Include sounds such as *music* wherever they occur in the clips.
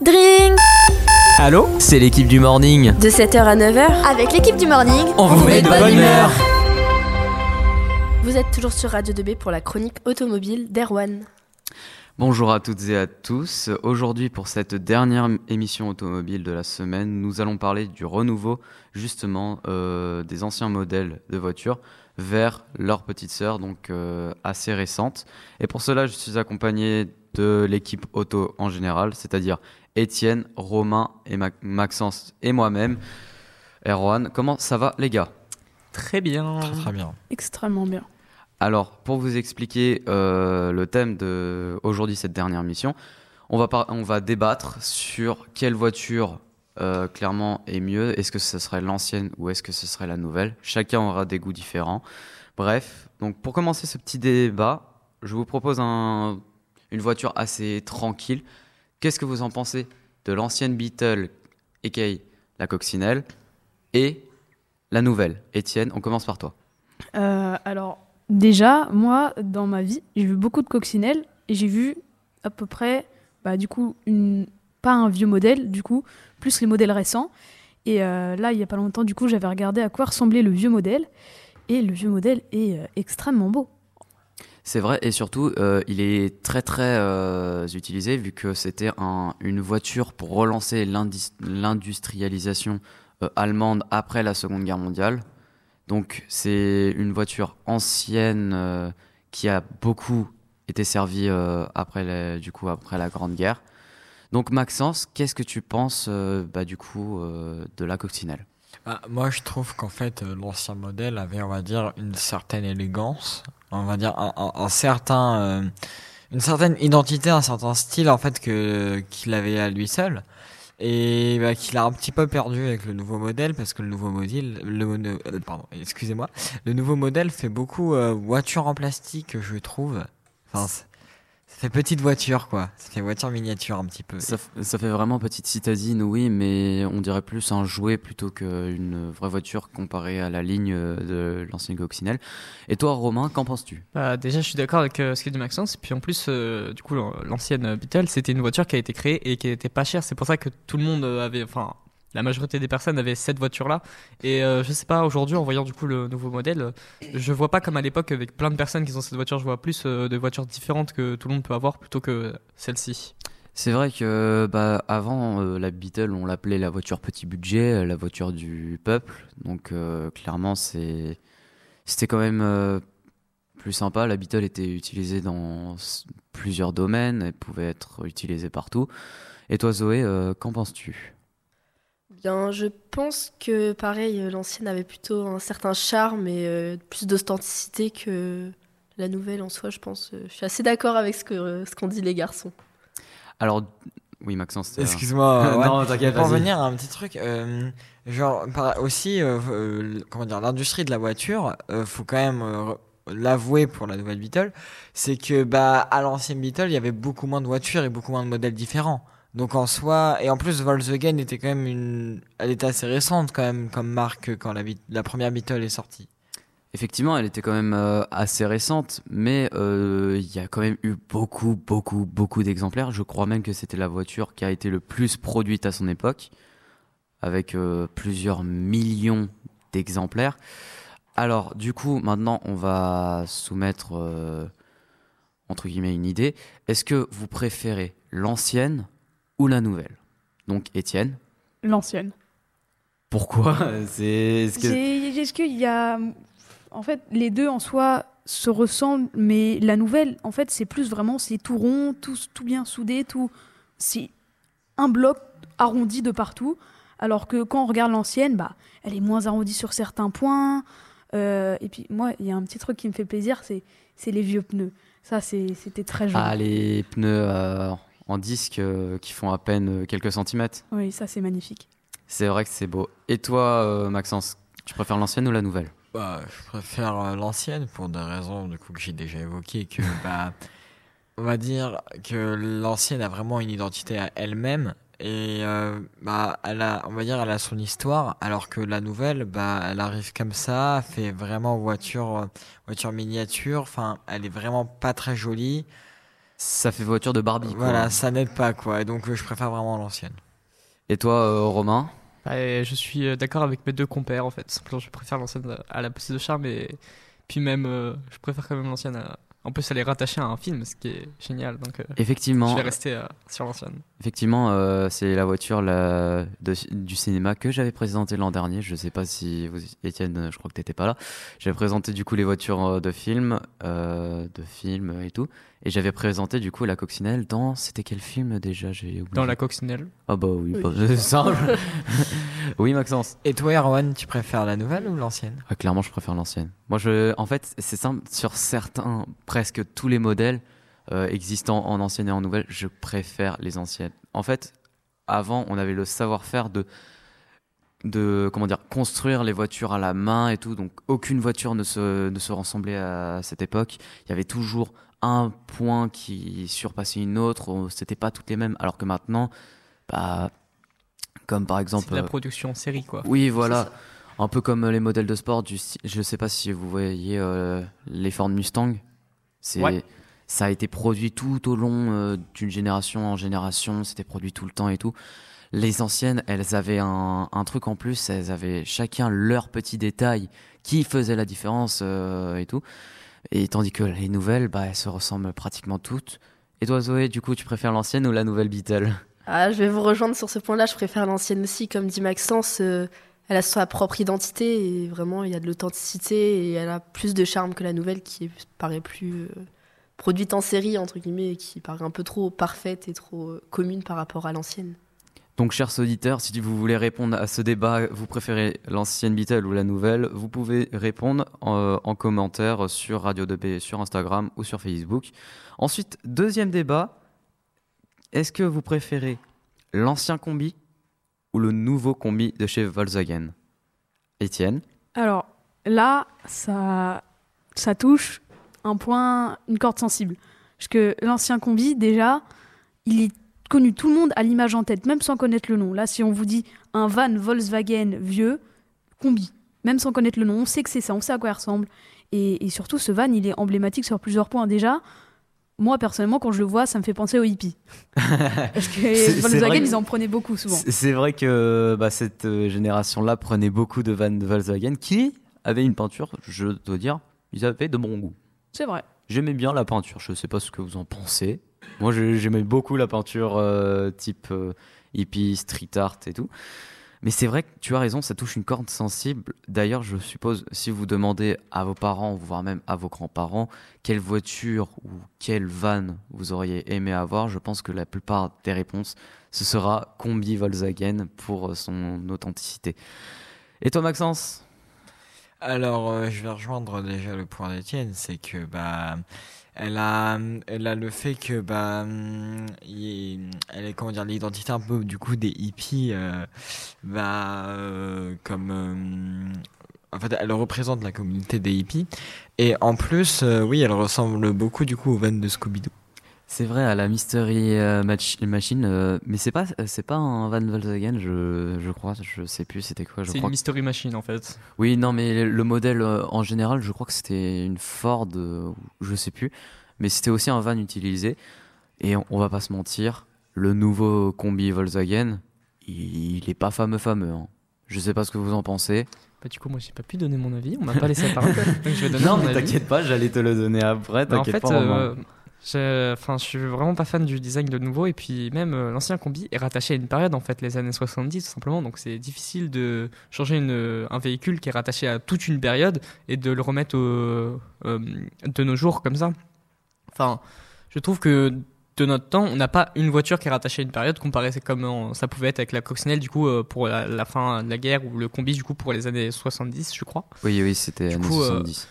Drink Allô C'est l'équipe du morning. De 7h à 9h, avec l'équipe du morning, on, vous met de bonne humeur. Vous êtes toujours sur Radio 2B pour la chronique automobile d'Erwan. Bonjour à toutes et à tous. Aujourd'hui, pour cette dernière émission automobile de la semaine, nous allons parler du renouveau, justement, euh, des anciens modèles de voitures vers leur petite sœur, donc euh, assez récente. Et pour cela, je suis accompagné de l'équipe auto en général, c'est-à-dire Étienne, Romain et Maxence et moi-même. Erwan, comment ça va les gars? Très bien. Très très bien. Extrêmement bien. Alors, pour vous expliquer euh, le thème de aujourd'hui cette dernière mission, on va, on va débattre sur quelle voiture euh, clairement est mieux. Est-ce que ce serait l'ancienne ou est-ce que ce serait la nouvelle? Chacun aura des goûts différents. Bref, donc pour commencer ce petit débat, je vous propose un, une voiture assez tranquille. Qu'est-ce que vous en pensez de l'ancienne Beetle, aka la coccinelle, et la nouvelle? Étienne, on commence par toi. Euh, alors, déjà, moi, dans ma vie, j'ai vu beaucoup de coccinelles et j'ai vu à peu près, bah, du coup, une... pas un vieux modèle, du coup, plus les modèles récents. Et euh, là, il n'y a pas longtemps, du coup, j'avais regardé à quoi ressemblait le vieux modèle. Et le vieux modèle est euh, extrêmement beau. C'est vrai, et surtout, euh, il est très très utilisé vu que c'était un, une voiture pour relancer l'industrialisation allemande après la Seconde Guerre mondiale. Donc c'est une voiture ancienne qui a beaucoup été servie après, du coup, après la Grande Guerre. Donc Maxence, qu'est-ce que tu penses bah, du coup de la coccinelle? Bah, Moi je trouve qu'en fait l'ancien modèle avait on va dire une certaine élégance on va dire un, certain euh, une certaine identité un certain style en fait que qu'il avait à lui seul et bah, qu'il a un petit peu perdu avec le nouveau modèle parce que le nouveau modèle le euh, pardon excusez-moi le nouveau modèle fait beaucoup euh, voiture en plastique je trouve ça fait petite voiture, quoi. Ça fait voiture miniature un petit peu. Ça, fait vraiment petite citadine, oui, mais on dirait plus un jouet plutôt qu'une vraie voiture comparée à la ligne de l'ancienne coccinelle. Et toi, Romain, qu'en penses-tu? Bah, Déjà, je suis d'accord avec euh, ce qu'a dit Maxence. Puis en plus, euh, du coup, l'ancienne Beetle, c'était une voiture qui a été créée et qui n'était pas chère. C'est pour ça que tout le monde avait, enfin, la majorité des personnes avaient cette voiture-là. Et euh, je sais pas, aujourd'hui, en voyant du coup le nouveau modèle, je vois pas comme à l'époque avec plein de personnes qui ont cette voiture, je vois plus euh, de voitures différentes que tout le monde peut avoir plutôt que celle-ci. C'est vrai que bah, avant euh, la Beetle, on l'appelait la voiture petit budget, la voiture du peuple. Donc clairement, c'était quand même plus sympa. La Beetle était utilisée dans plusieurs domaines, elle pouvait être utilisée partout. Et toi, Zoé, qu'en penses-tu? Bien, je pense que pareil, euh, l'ancienne avait plutôt un certain charme et euh, plus d'authenticité que la nouvelle en soi, je pense. Euh, je suis assez d'accord avec ce qu'ont ce dit les garçons. Alors, oui, Maxence. Excuse-moi. *laughs* non, t'inquiète Pour revenir à un petit truc, genre, aussi, comment dire, l'industrie de la voiture, faut quand même l'avouer pour la nouvelle Beetle, c'est que bah à l'ancienne Beetle, il y avait beaucoup moins de voitures et beaucoup moins de modèles différents. Donc en soi, et en plus Volkswagen était quand même une, elle était assez récente quand même comme marque quand la, première Beetle est sortie. Effectivement, elle était quand même euh, assez récente, mais euh, il y a quand même eu beaucoup, beaucoup, beaucoup d'exemplaires. Je crois même que c'était la voiture qui a été le plus produite à son époque, avec euh, plusieurs millions d'exemplaires. Alors, du coup, maintenant, on va soumettre entre guillemets une idée. Est-ce que vous préférez l'ancienne ou la nouvelle Donc, Étienne L'ancienne. Pourquoi *laughs* C'est Est-ce qu'il y a. En fait, les deux en soi se ressemblent, mais la nouvelle, en fait, c'est plus vraiment, c'est tout rond, tout, tout bien soudé, tout. C'est un bloc arrondi de partout. Alors que quand on regarde l'ancienne, bah, elle est moins arrondie sur certains points. Euh, et puis, moi, il y a un petit truc qui me fait plaisir, c'est les vieux pneus. Ça, c'était très joli. Ah, les pneus. Euh, en disque euh, qui font à peine euh, quelques centimètres. Oui, ça c'est magnifique. C'est vrai que c'est beau. Et toi, euh, Maxence, tu préfères l'ancienne ou la nouvelle? Bah, Je préfère l'ancienne pour des raisons du coup, que j'ai déjà évoquées. Que, *laughs* bah, on va dire que l'ancienne a vraiment une identité à elle-même et bah elle a on va dire elle a son histoire alors que la nouvelle bah elle arrive comme ça fait vraiment voiture voiture miniature enfin elle est vraiment pas très jolie Ça fait voiture de Barbie. quoi. Voilà, ça n'aide pas quoi. Et donc euh, je préfère vraiment l'ancienne. Et toi, euh, Romain Bah, et je suis euh, d'accord avec mes deux compères en fait. Simplement, je préfère l'ancienne à la plus de charme et puis même, euh, je préfère quand même l'ancienne. à- En plus, elle est rattachée à un film, ce qui est génial. Donc, euh, je Effectivement, vais rester euh, sur l'ancienne. effectivement, euh, c'est la voiture la- de- du cinéma que j'avais présentée l'an dernier. Je sais pas si vous, Étienne, je crois que t'étais pas là. J'avais présenté du coup les voitures euh, de films, euh, de films et tout. Et j'avais présenté du coup la coccinelle dans. C'était quel film déjà J'ai oublié. Dans la coccinelle. Ah bah oui, Oui. bah, c'est simple. *laughs* oui, Maxence. Et toi, Erwan, tu préfères la nouvelle ou l'ancienne? Ah, clairement, je préfère l'ancienne. Moi, je, en fait, c'est simple. Sur certains, presque tous les modèles euh, existants en ancienne et en nouvelle, je préfère les anciennes. En fait, avant, on avait le savoir-faire de, de, comment dire, construire les voitures à la main et tout. Donc, aucune voiture ne se, ne se ressemblait à cette époque. Il y avait toujours un point qui surpassait une autre. C'était pas toutes les mêmes. Alors que maintenant, bah, comme par C'est exemple. de la euh, production en série quoi. oui, voilà. C'est. Un peu comme les modèles de sport. Du, je sais pas si vous voyez euh, les Ford Mustang. C'est, Ouais. Ça a été produit tout au long euh, d'une génération en génération. C'était produit tout le temps et tout. Les anciennes, elles avaient un, un truc en plus. Elles avaient chacun leur petit détail qui faisait la différence euh, et tout. Et tandis que les nouvelles, bah, elles se ressemblent pratiquement toutes. Et toi, Zoé, du coup, tu préfères l'ancienne ou la nouvelle Beetle Ah, je vais vous rejoindre sur ce point-là. Je préfère l'ancienne aussi. Comme dit Maxence, euh, elle a sa propre identité et vraiment, il y a de l'authenticité et elle a plus de charme que la nouvelle qui paraît plus euh, produite en série, entre guillemets, et qui paraît un peu trop parfaite et trop euh, commune par rapport à l'ancienne. Donc, chers auditeurs, si vous voulez répondre à ce débat, vous préférez l'ancienne Beatle ou la nouvelle, vous pouvez répondre en, en commentaire sur Radio 2B, sur Instagram ou sur Facebook. Ensuite, deuxième débat, est-ce que vous préférez l'ancien combi ou le nouveau combi de chez Volkswagen? Étienne? Alors là, ça, ça touche un point, une corde sensible. Parce que l'ancien combi, déjà, il est connu. Tout le monde a l'image en tête, même sans connaître le nom. Là, si on vous dit un van Volkswagen vieux, combi, même sans connaître le nom, on sait que c'est ça, on sait à quoi il ressemble. Et, et surtout, ce van, il est emblématique sur plusieurs points. Déjà, moi, personnellement, quand je le vois, ça me fait penser aux hippies. *laughs* Parce que Volkswagen, que- ils en prenaient beaucoup souvent. C'est vrai que bah, cette euh, génération-là prenait beaucoup de vannes de Volkswagen qui avaient une peinture, je dois dire, ils avaient de bon goût. C'est vrai. J'aimais bien la peinture, je sais pas ce que vous en pensez. Moi j'ai- j'aimais beaucoup la peinture euh, type euh, hippie, street art et tout. Mais c'est vrai que tu as raison, ça touche une corde sensible. D'ailleurs, je suppose, si vous demandez à vos parents, voire même à vos grands-parents, quelle voiture ou quelle van vous auriez aimé avoir, je pense que la plupart des réponses, ce sera combi Volkswagen pour son authenticité. Et toi, Maxence? Alors, euh, je vais rejoindre déjà le point d'Étienne, c'est que bah, elle a, elle a le fait que bah, hum, il- elle est comment dire l'identité un peu du coup des hippies, euh, bah, euh, comme euh, en fait, elle représente la communauté des hippies et en plus, euh, oui, elle ressemble beaucoup du coup aux vannes de Scooby-Doo. C'est vrai, à la Mystery euh, Mach- Machine, euh, mais c'est pas, c'est pas un Van Volkswagen, je, je crois, je sais plus c'était quoi, je C'est une mystery machine en fait. Oui, non, mais le modèle euh, en général, je crois que c'était une Ford, je sais plus, mais c'était aussi un van utilisé. Et on, on va pas se mentir, le nouveau combi Volkswagen, il, il est pas fameux fameux. Hein. Je sais pas ce que vous en pensez. Bah, du coup, moi j'ai pas pu donner mon avis, on m'a pas laissé la parole. *laughs* Donc je vais donner Non, mon mais t'inquiète pas, j'allais te le donner après. Bah, en T'inquiète fait, pas. Euh, enfin, je suis vraiment pas fan du design de nouveau et puis même euh, l'ancien combi est rattaché à une période en fait, les années 70 tout simplement. Donc c'est difficile de changer une, un véhicule qui est rattaché à toute une période et de le remettre au- euh, de nos jours comme ça. Enfin, je trouve que de notre temps, on n'a pas une voiture qui est rattachée à une période comparé à comme euh, ça pouvait être avec la coccinelle du coup euh, pour la, la fin de la guerre ou le combi du coup pour les années 70 je crois. Oui, oui, c'était années coup, euh, 70.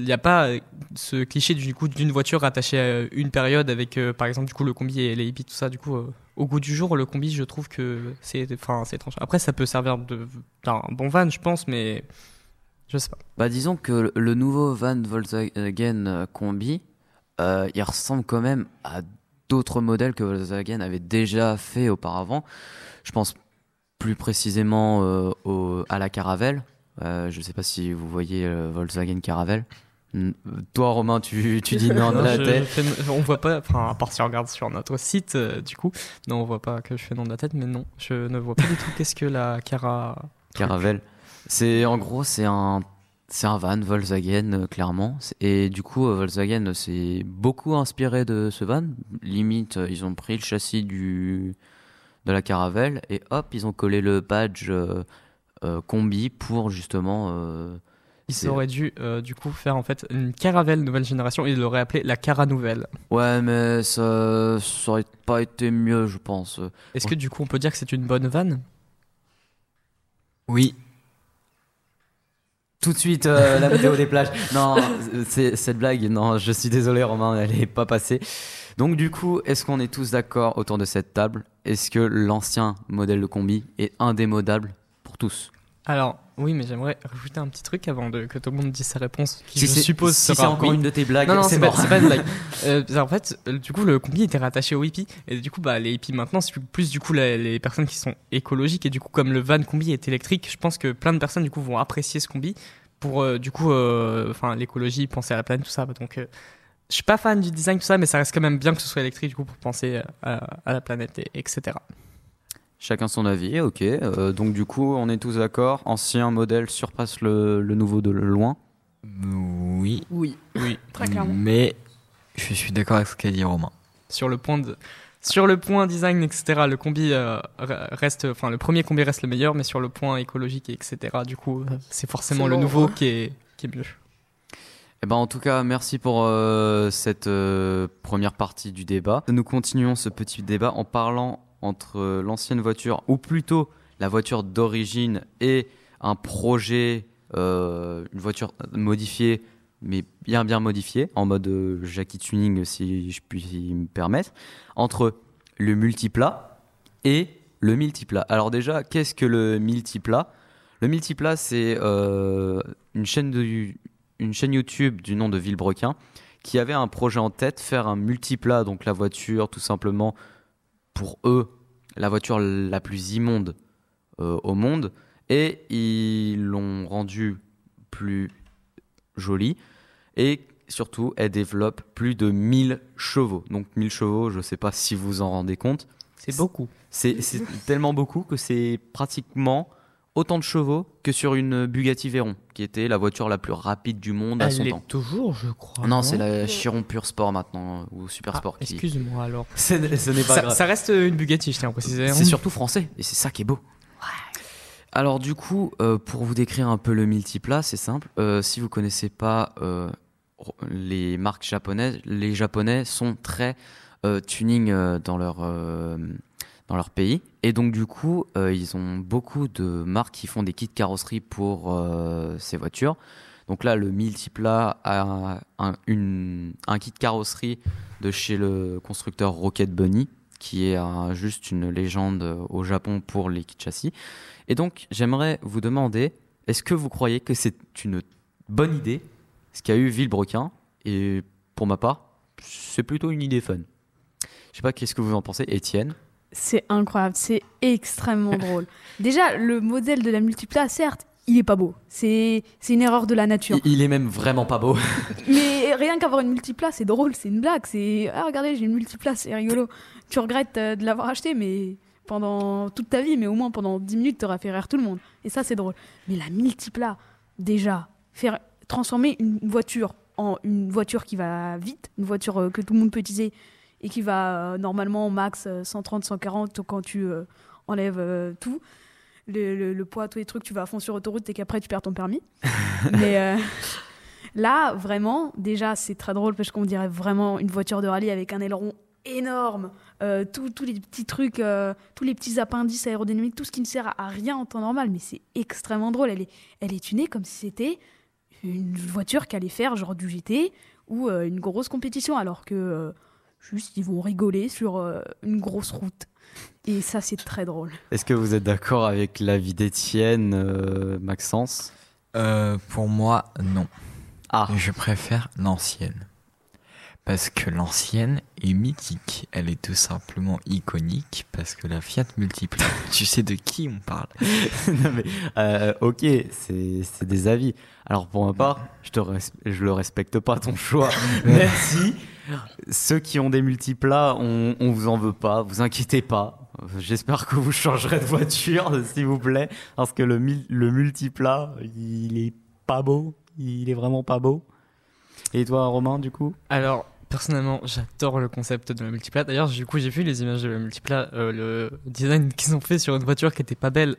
Il n'y a pas euh, ce cliché du coup d'une voiture rattachée à une période avec euh, par exemple du coup le combi et les hippies tout ça du coup euh, au goût du jour le combi je trouve que c'est enfin c'est étrange. Après ça peut servir d'un bon van je pense mais je sais pas. Bah disons que le nouveau van Volkswagen euh, Combi, euh, il ressemble quand même à d'autres modèles que Volkswagen avait déjà fait auparavant. Je pense plus précisément euh, au- à la Caravelle. Euh, je ne sais pas si vous voyez euh, Volkswagen Caravelle. Mm, Toi, Romain, tu, tu dis non de Non, la je- tête. je fais- on voit pas, enfin, à part si on regarde sur notre site, euh, du coup, non, on voit pas que je fais nom de la tête, mais non, je ne vois pas du tout qu'est-ce que la Cara. Caravelle. C'est en gros c'est un c'est un van Volkswagen euh, clairement et du coup euh, Volkswagen s'est beaucoup inspiré de ce van. Limite ils ont pris le châssis du de la Caravelle et hop ils ont collé le badge combi pour justement Ils c'est- auraient dû, euh, du coup, faire en fait une Caravelle nouvelle génération. Ils l'auraient appelé la Cara Nouvelle. ouais mais ça ça aurait pas été mieux je pense. Est-ce Ouais. que du coup, on peut dire que c'est une bonne vanne? Oui. Tout de suite, euh, la météo des plages. *laughs* Non, c'est cette blague. Non, je suis désolé, Romain, elle n'est pas passée. Donc, du coup, est-ce qu'on est tous d'accord autour de cette table? Est-ce que l'ancien modèle de combi est indémodable pour tous? Alors, oui, mais j'aimerais rajouter un petit truc avant de, que tout le monde dise sa réponse, qui Si je suppose si c'est encore oui. une de tes blagues, Non, non, c'est pas, pas une blague. *laughs* Euh, en fait, euh, du coup, le combi était rattaché au hippie. Et du coup, bah, les hippies maintenant, c'est plus du coup les personnes qui sont écologiques. Et du coup, comme le van combi est électrique, je pense que plein de personnes du coup vont apprécier ce combi pour euh, du coup, euh, l'écologie, penser à la planète, tout ça. Donc, je suis pas fan du design, tout ça, mais ça reste quand même bien que ce soit électrique du coup pour penser à, à la planète, et, etc. Chacun son avis, ok. Euh, donc, du coup, on est tous d'accord. Ancien modèle surpasse le, le nouveau de loin. Oui. Oui. Oui. Très clairement. Mais je suis d'accord avec ce qu'a dit Romain. Sur le point de sur le point design, etc., le combi euh, re- reste, enfin le premier combi reste le meilleur, mais sur le point écologique, etc., du coup, euh, c'est forcément le bon. nouveau qui est, qui est mieux. Eh ben, en tout cas, merci pour euh, cette euh, première partie du débat. Nous continuons ce petit débat en parlant entre l'ancienne voiture, ou plutôt la voiture d'origine, et un projet, euh, une voiture modifiée, mais bien bien modifiée, en mode euh, Jackie Tuning, si je puis me permettre, entre le multiplat et le multiplat. Alors déjà, qu'est-ce que le multiplat? Le multiplat, c'est euh, une chaîne une chaîne YouTube du nom de Villebrequin qui avait un projet en tête, faire un multiplat, donc la voiture tout simplement pour eux, la voiture la plus immonde euh, au monde, et ils l'ont rendue plus jolie, et surtout elle développe plus de 1000 chevaux. Donc 1000 chevaux, je ne sais pas si vous en rendez compte, C'est beaucoup. c'est c'est tellement beaucoup que c'est pratiquement autant de chevaux que sur une Bugatti Veyron, qui était la voiture la plus rapide du monde à son temps. toujours, je crois. Non, c'est la Chiron Pure Sport maintenant, ou Super Ah, Sport. qui- Excuse-moi alors. *laughs* Ce n'est ce n'est pas Ça, grave. ça reste une Bugatti, je tiens à préciser. C'est surtout français, et c'est ça qui est beau. Alors du coup, euh, pour vous décrire un peu le multiplat, c'est simple. Euh, si vous connaissez pas euh, les marques japonaises, les Japonais sont très euh, tuning euh, dans leur euh, dans leur pays, et donc du coup, euh, ils ont beaucoup de marques qui font des kits carrosserie pour euh, ces voitures. Donc là, le multiplat a un, une- un kit carrosserie de chez le constructeur Rocket Bunny, qui est juste une légende au Japon pour les kits châssis. Et donc, j'aimerais vous demander, est-ce que vous croyez que c'est une bonne idée, ce qu'a eu Villebrequin? Et pour ma part, c'est plutôt une idée fun. Je sais pas, qu'est-ce que vous en pensez, Étienne? C'est incroyable, c'est extrêmement *laughs* drôle. Déjà, le modèle de la multipla, certes, il est pas beau. C'est une erreur de la nature. il, il est même vraiment pas beau. *laughs* Mais rien qu'avoir une multipla, c'est drôle, c'est une blague. C'est ah regardez, j'ai une multipla, c'est rigolo. Tu regrettes euh, de l'avoir acheté, mais pendant toute ta vie, mais au moins pendant 10 minutes, t'auras fait rire tout le monde. Et ça, c'est drôle. Mais la multipla, déjà, faire transformer une voiture en une voiture qui va vite, une voiture euh, que tout le monde peut utiliser et qui va euh, normalement au max euh, 130, 140 quand tu euh, enlèves euh, tout. Le, le- le poids, tous les trucs, tu vas à fond sur autoroute et qu'après tu perds ton permis. *laughs* Mais euh, là, vraiment, déjà, c'est très drôle parce qu'on dirait vraiment une voiture de rallye avec un aileron énorme, euh, tous les petits trucs, euh, tous les petits appendices aérodynamiques, tout ce qui ne sert à rien en temps normal, mais c'est extrêmement drôle. Elle est, elle est tunée comme si c'était une voiture qui allait faire genre du GT ou euh, une grosse compétition, alors que euh, juste ils vont rigoler sur euh, une grosse route. Et ça, c'est très drôle. Est-ce que vous êtes d'accord avec l'avis d'Étienne, euh, Maxence? Euh, pour moi, non. Ah, Je préfère l'ancienne. Parce que l'ancienne est mythique. Elle est tout simplement iconique parce que la Fiat Multipla. *laughs* tu sais de qui on parle? *laughs* Non, mais, euh, ok, c'est c'est des avis. Alors pour ma part, je te res- je le respecte pas ton choix. *laughs* Si ceux qui ont des multiplats, on, vous en veut pas, vous inquiétez pas. J'espère que vous changerez de voiture, *laughs* s'il vous plaît, parce que le multiplat, il est pas beau, il est vraiment pas beau. Et toi, Romain, du coup? Alors, personnellement, j'adore le concept de la multiplat. D'ailleurs, du coup, j'ai vu les images de la multiplat, euh, le design qu'ils ont fait sur une voiture qui était pas belle.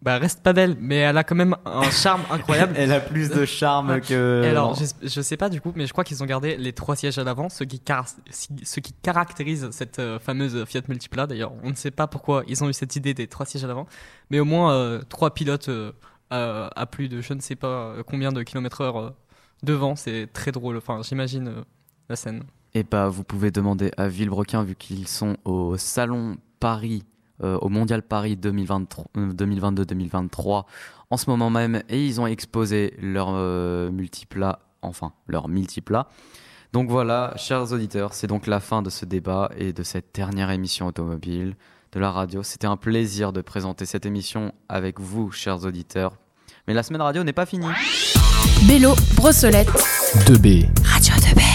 Bah, elle reste pas belle, mais elle a quand même un *laughs* charme incroyable. Elle a plus de charme que. Et alors, je, je sais pas du coup, mais je crois qu'ils ont gardé les trois sièges à l'avant, ce car- ce qui caractérise cette euh, fameuse Fiat Multipla. D'ailleurs, on ne sait pas pourquoi ils ont eu cette idée des trois sièges à l'avant, mais au moins euh, trois pilotes euh, à, à plus de je ne sais pas combien de kilomètres heure devant, c'est très drôle. Enfin, j'imagine euh, la scène. Et bah, vous pouvez demander à Villebrequin, vu qu'ils sont au Salon Paris, au Mondial Paris 2023 euh, 2022-2023 en ce moment même, et ils ont exposé leur euh, multiplat, enfin, leur multiplat. Donc voilà, chers auditeurs, c'est donc la fin de ce débat et de cette dernière émission automobile de la radio. C'était un plaisir de présenter cette émission avec vous, chers auditeurs. Mais la semaine radio n'est pas finie. Bélo, Brossolette, 2B. Radio 2B.